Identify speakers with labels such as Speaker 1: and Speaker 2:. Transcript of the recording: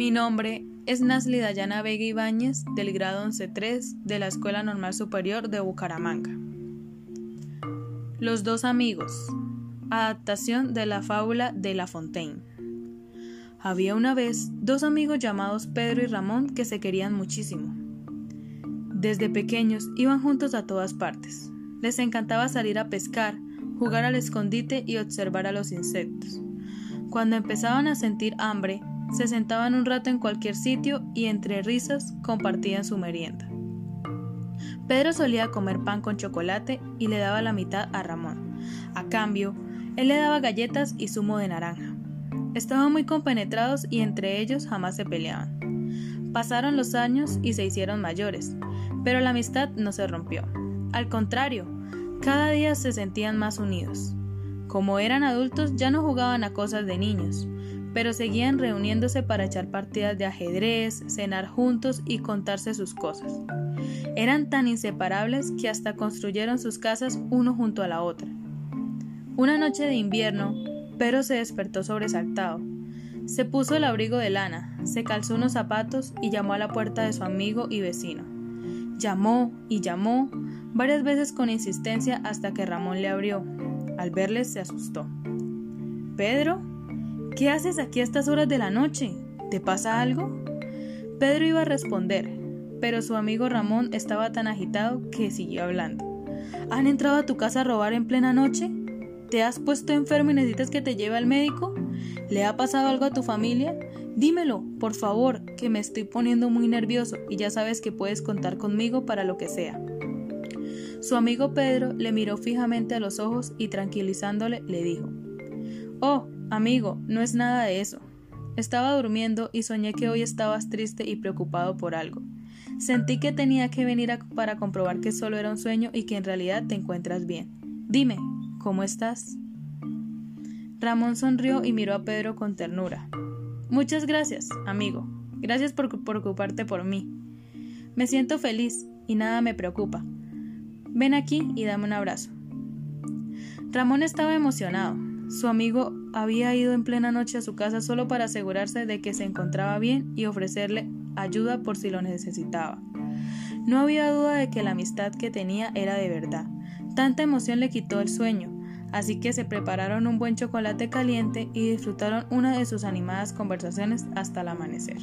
Speaker 1: Mi nombre es Nasli Dayana Vega Ibáñez, del grado 11-3 de la Escuela Normal Superior de Bucaramanga. Los dos amigos. Adaptación de la fábula de La Fontaine. Había una vez dos amigos llamados Pedro y Ramón que se querían muchísimo. Desde pequeños iban juntos a todas partes. Les encantaba salir a pescar, jugar al escondite y observar a los insectos. Cuando empezaban a sentir hambre, se sentaban un rato en cualquier sitio y entre risas compartían su merienda. Pedro solía comer pan con chocolate y le daba la mitad a Ramón. A cambio, él le daba galletas y zumo de naranja. Estaban muy compenetrados y entre ellos jamás se peleaban. Pasaron los años y se hicieron mayores, pero la amistad no se rompió. Al contrario, cada día se sentían más unidos. Como eran adultos ya no jugaban a cosas de niños, pero seguían reuniéndose para echar partidas de ajedrez, cenar juntos y contarse sus cosas. Eran tan inseparables que hasta construyeron sus casas uno junto a la otra. Una noche de invierno, Pedro se despertó sobresaltado. Se puso el abrigo de lana, se calzó unos zapatos y llamó a la puerta de su amigo y vecino. Llamó y llamó varias veces con insistencia hasta que Ramón le abrió. Al verle se asustó. Pedro, ¿Qué haces aquí a estas horas de la noche? ¿Te pasa algo? Pedro iba a responder, pero su amigo Ramón estaba tan agitado que siguió hablando. ¿Han entrado a tu casa a robar en plena noche? ¿Te has puesto enfermo y necesitas que te lleve al médico? ¿Le ha pasado algo a tu familia? Dímelo, por favor, que me estoy poniendo muy nervioso y ya sabes que puedes contar conmigo para lo que sea. Su amigo Pedro le miró fijamente a los ojos y tranquilizándole le dijo Oh, Amigo, no es nada de eso. Estaba durmiendo y soñé que hoy estabas triste y preocupado por algo. Sentí que tenía que venir para comprobar que solo era un sueño y que en realidad te encuentras bien. Dime, ¿cómo estás? Ramón sonrió y miró a Pedro con ternura. Muchas gracias, amigo. Gracias por preocuparte por mí. Me siento feliz y nada me preocupa. Ven aquí y dame un abrazo. Ramón estaba emocionado. Su amigo había ido en plena noche a su casa solo para asegurarse de que se encontraba bien y ofrecerle ayuda por si lo necesitaba. No había duda de que la amistad que tenía era de verdad. Tanta emoción le quitó el sueño, así que se prepararon un buen chocolate caliente y disfrutaron una de sus animadas conversaciones hasta el amanecer.